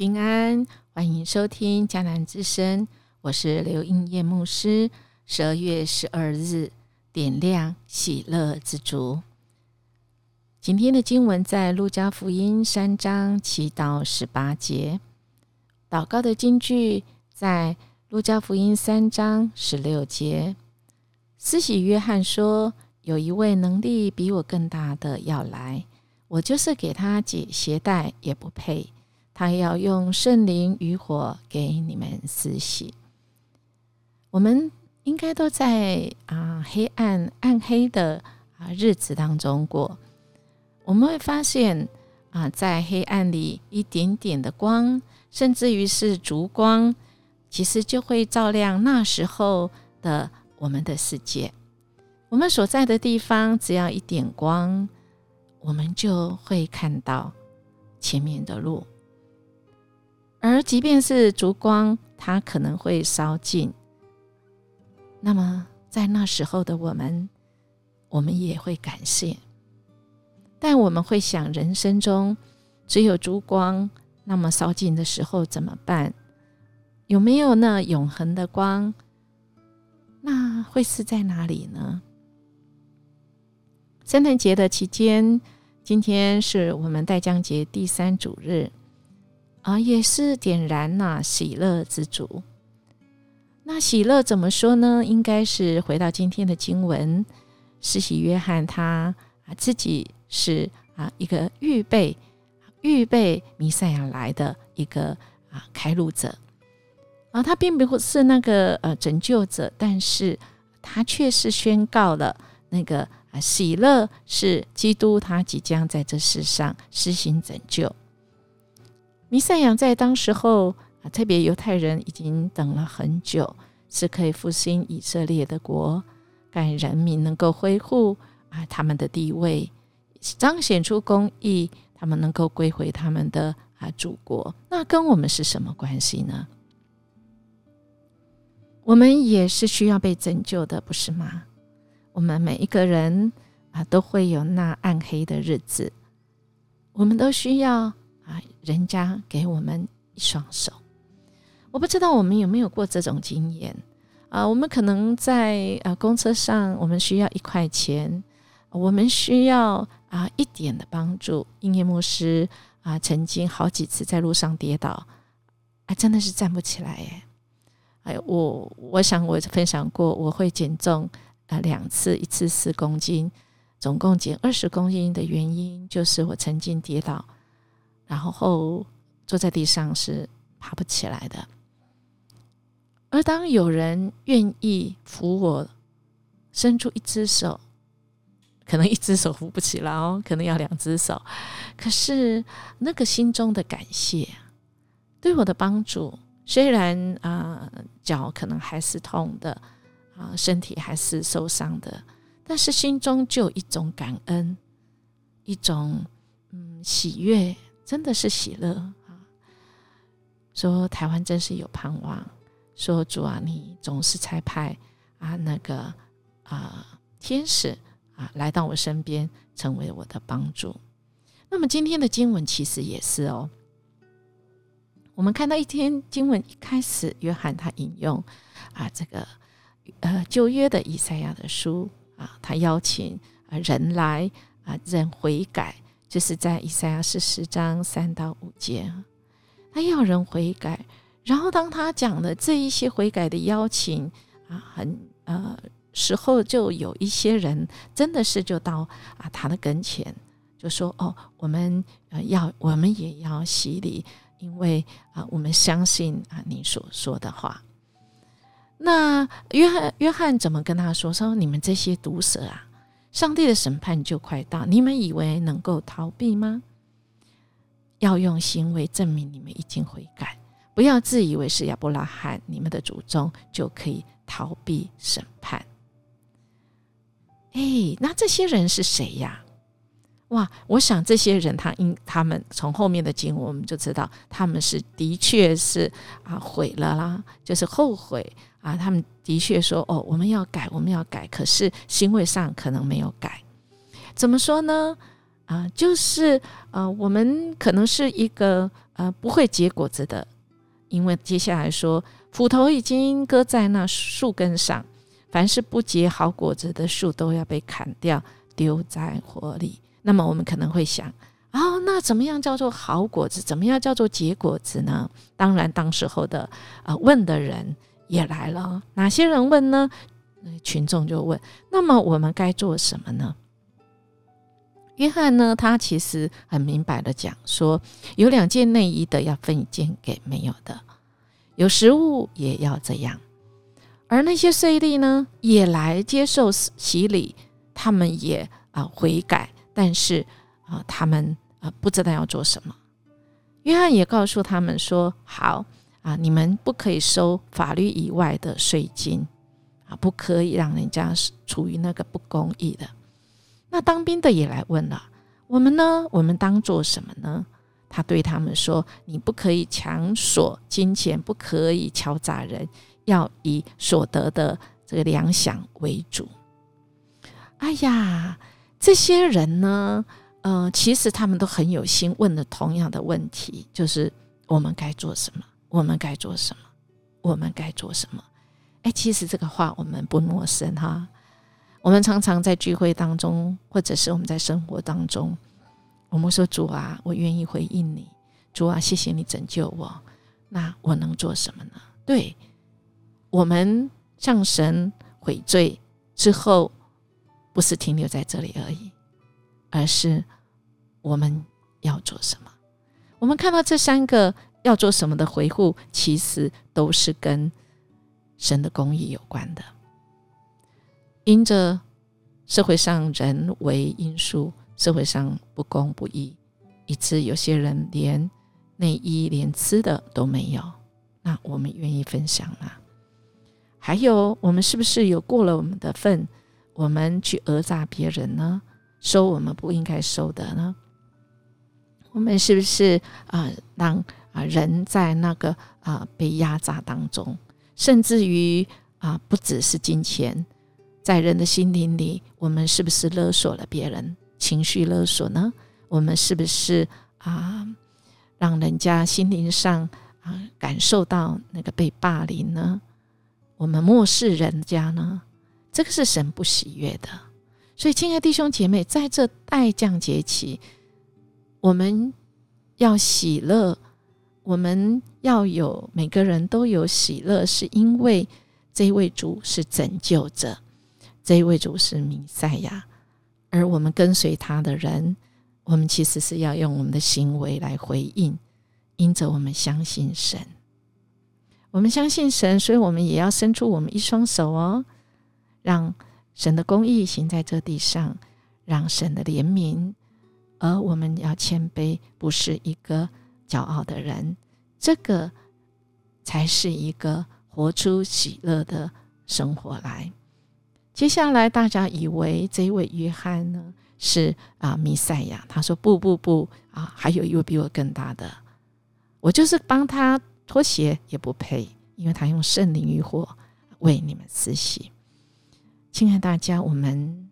平安，欢迎收听迦南之声，我是刘英叶牧师。十二月十二日，点亮喜乐之烛。今天的经文在路加福音三章七到十八节，祷告的经句在路加福音三章十六节。司喜约翰说：“有一位能力比我更大的要来，我就是给他解鞋带也不配。他要用圣灵与火给你们施洗。”我们。应该都在啊黑暗暗黑的啊日子当中过，我们会发现啊，在黑暗里一点点的光，甚至于是烛光，其实就会照亮那时候的我们的世界。我们所在的地方，只要一点光，我们就会看到前面的路。即便是烛光，它可能会烧尽。那么，在那时候的我们，我们也会感谢，但我们会想，人生中只有烛光，那么烧尽的时候怎么办？有没有那永恒的光？那会是在哪里呢？圣诞节的期间，今天是我们代将节第三主日，啊，也是点燃那喜乐之主。那喜乐怎么说呢？应该是回到今天的经文，施洗约翰他啊自己是啊一个预备预备弥赛亚来的一个啊开路者啊，他并不是那个呃拯救者，但是他却是宣告了那个啊喜乐是基督，他即将在这世上施行拯救。弥赛亚在当时候。啊，特别犹太人已经等了很久，是可以复兴以色列的国，让人民能够恢复啊他们的地位，彰显出公义，他们能够归回他们的啊祖国。那跟我们是什么关系呢？我们也是需要被拯救的，不是吗？我们每一个人啊，都会有那暗黑的日子，我们都需要啊人家给我们一双手。我不知道我们有没有过这种经验啊？我们可能在呃公车上，我们需要一块钱，我们需要啊一点的帮助。音乐牧师啊，曾经好几次在路上跌倒，啊，真的是站不起来耶！哎，我我想我分享过，我会减重啊两次，一次四公斤，总共减二十公斤的原因，就是我曾经跌倒，然后坐在地上是爬不起来的。而当有人愿意扶我，伸出一只手，可能一只手扶不起来哦，可能要两只手。可是那个心中的感谢，对我的帮助，虽然啊脚可能还是痛的，啊身体还是受伤的，但是心中就有一种感恩，一种嗯喜悦，真的是喜乐啊！说台湾真是有盼望。说主啊，你总是差派啊那个啊天使啊来到我身边，成为我的帮助。那么今天的经文其实也是哦，我们看到一天经文一开始，约翰他引用啊这个呃旧约的以赛亚的书啊，他邀请啊人来啊人悔改，就是在以赛亚是十章三到五节，他要人悔改。然后，当他讲的这一些悔改的邀请啊，很呃时候，就有一些人真的是就到啊他的跟前，就说：“哦，我们呃要，我们也要洗礼，因为啊，我们相信啊你所说的话。”那约翰约翰怎么跟他说？说你们这些毒蛇啊，上帝的审判就快到，你们以为能够逃避吗？要用行为证明你们已经悔改。不要自以为是亚伯拉罕，你们的祖宗就可以逃避审判。哎，那这些人是谁呀？哇，我想这些人他因他们从后面的经文我们就知道，他们是的确是啊毁了啦，就是后悔啊。他们的确说哦，我们要改，我们要改，可是行为上可能没有改。怎么说呢？啊，就是呃，我们可能是一个呃不会结果子的，因为接下来说斧头已经搁在那树根上，凡是不结好果子的树都要被砍掉，丢在火里。那么我们可能会想，哦，那怎么样叫做好果子？怎么样叫做结果子呢？当然，当时候的呃问的人也来了，哪些人问呢？群众就问，那么我们该做什么呢？约翰呢？他其实很明白的讲说，有两件内衣的要分一件给没有的，有食物也要这样。而那些税吏呢，也来接受洗礼，他们也啊悔改，但是啊他们啊不知道要做什么。约翰也告诉他们说：“好啊，你们不可以收法律以外的税金啊，不可以让人家处于那个不公义的。”那当兵的也来问了，我们呢？我们当做什么呢？他对他们说：“你不可以强索金钱，不可以敲诈人，要以所得的这个粮饷为主。”哎呀，这些人呢，呃，其实他们都很有心，问了同样的问题，就是我们该做什么？我们该做什么？我们该做什么？哎，其实这个话我们不陌生哈。我们常常在聚会当中，或者是我们在生活当中，我们说：“主啊，我愿意回应你。主啊，谢谢你拯救我。那我能做什么呢？”对，我们向神悔罪之后，不是停留在这里而已，而是我们要做什么？我们看到这三个要做什么的回复，其实都是跟神的公义有关的。因着社会上人为因素，社会上不公不义，以致有些人连内衣、连吃的都没有。那我们愿意分享吗？还有，我们是不是有过了我们的份，我们去讹诈别人呢？收我们不应该收的呢？我们是不是啊，让啊人在那个啊被压榨当中，甚至于啊不只是金钱？在人的心灵里，我们是不是勒索了别人？情绪勒索呢？我们是不是啊，让人家心灵上啊感受到那个被霸凌呢？我们漠视人家呢？这个是神不喜悦的。所以，亲爱弟兄姐妹，在这待降节期，我们要喜乐，我们要有每个人都有喜乐，是因为这一位主是拯救者。这一位主是弥赛亚，而我们跟随他的人，我们其实是要用我们的行为来回应，因着我们相信神，我们相信神，所以我们也要伸出我们一双手哦，让神的公义行在这地上，让神的怜悯，而我们要谦卑，不是一个骄傲的人，这个才是一个活出喜乐的生活来。接下来，大家以为这位约翰呢是啊弥赛亚，他说不不不啊，还有一位比我更大的，我就是帮他脱鞋也不配，因为他用圣灵与火为你们施洗。亲爱大家，我们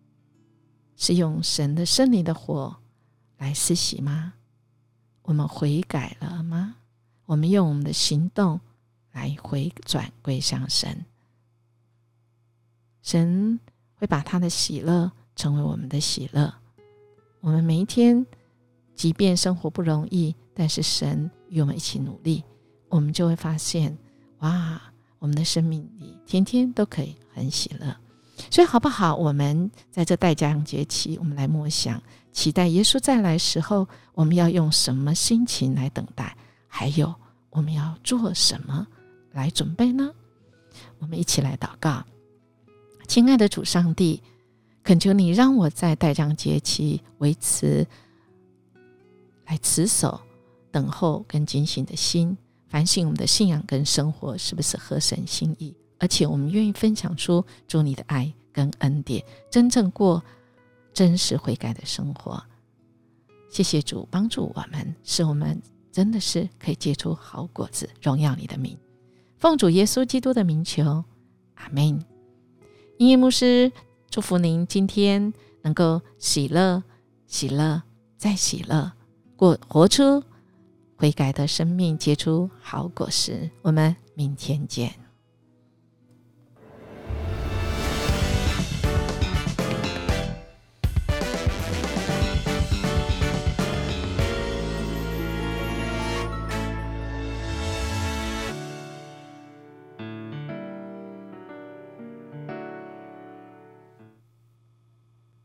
是用神的圣灵的火来施洗吗？我们悔改了吗？我们用我们的行动来回转归向神。神会把他的喜乐成为我们的喜乐。我们每一天，即便生活不容易，但是神与我们一起努力，我们就会发现，哇，我们的生命里天天都可以很喜乐。所以，好不好？我们在这代价节期，我们来默想，期待耶稣再来时候，我们要用什么心情来等待？还有，我们要做什么来准备呢？我们一起来祷告。亲爱的主上帝，恳求你让我在待降节期维持来持守、等候跟警醒的心，反省我们的信仰跟生活是不是合神心意，而且我们愿意分享出主你的爱跟恩典，真正过真实悔改的生活。谢谢主帮助我们，使我们真的是可以结出好果子，荣耀你的名。奉主耶稣基督的名求，阿门。音乐牧师祝福您今天能够喜乐、喜乐、再喜乐，过活出悔改的生命，结出好果实。我们明天见。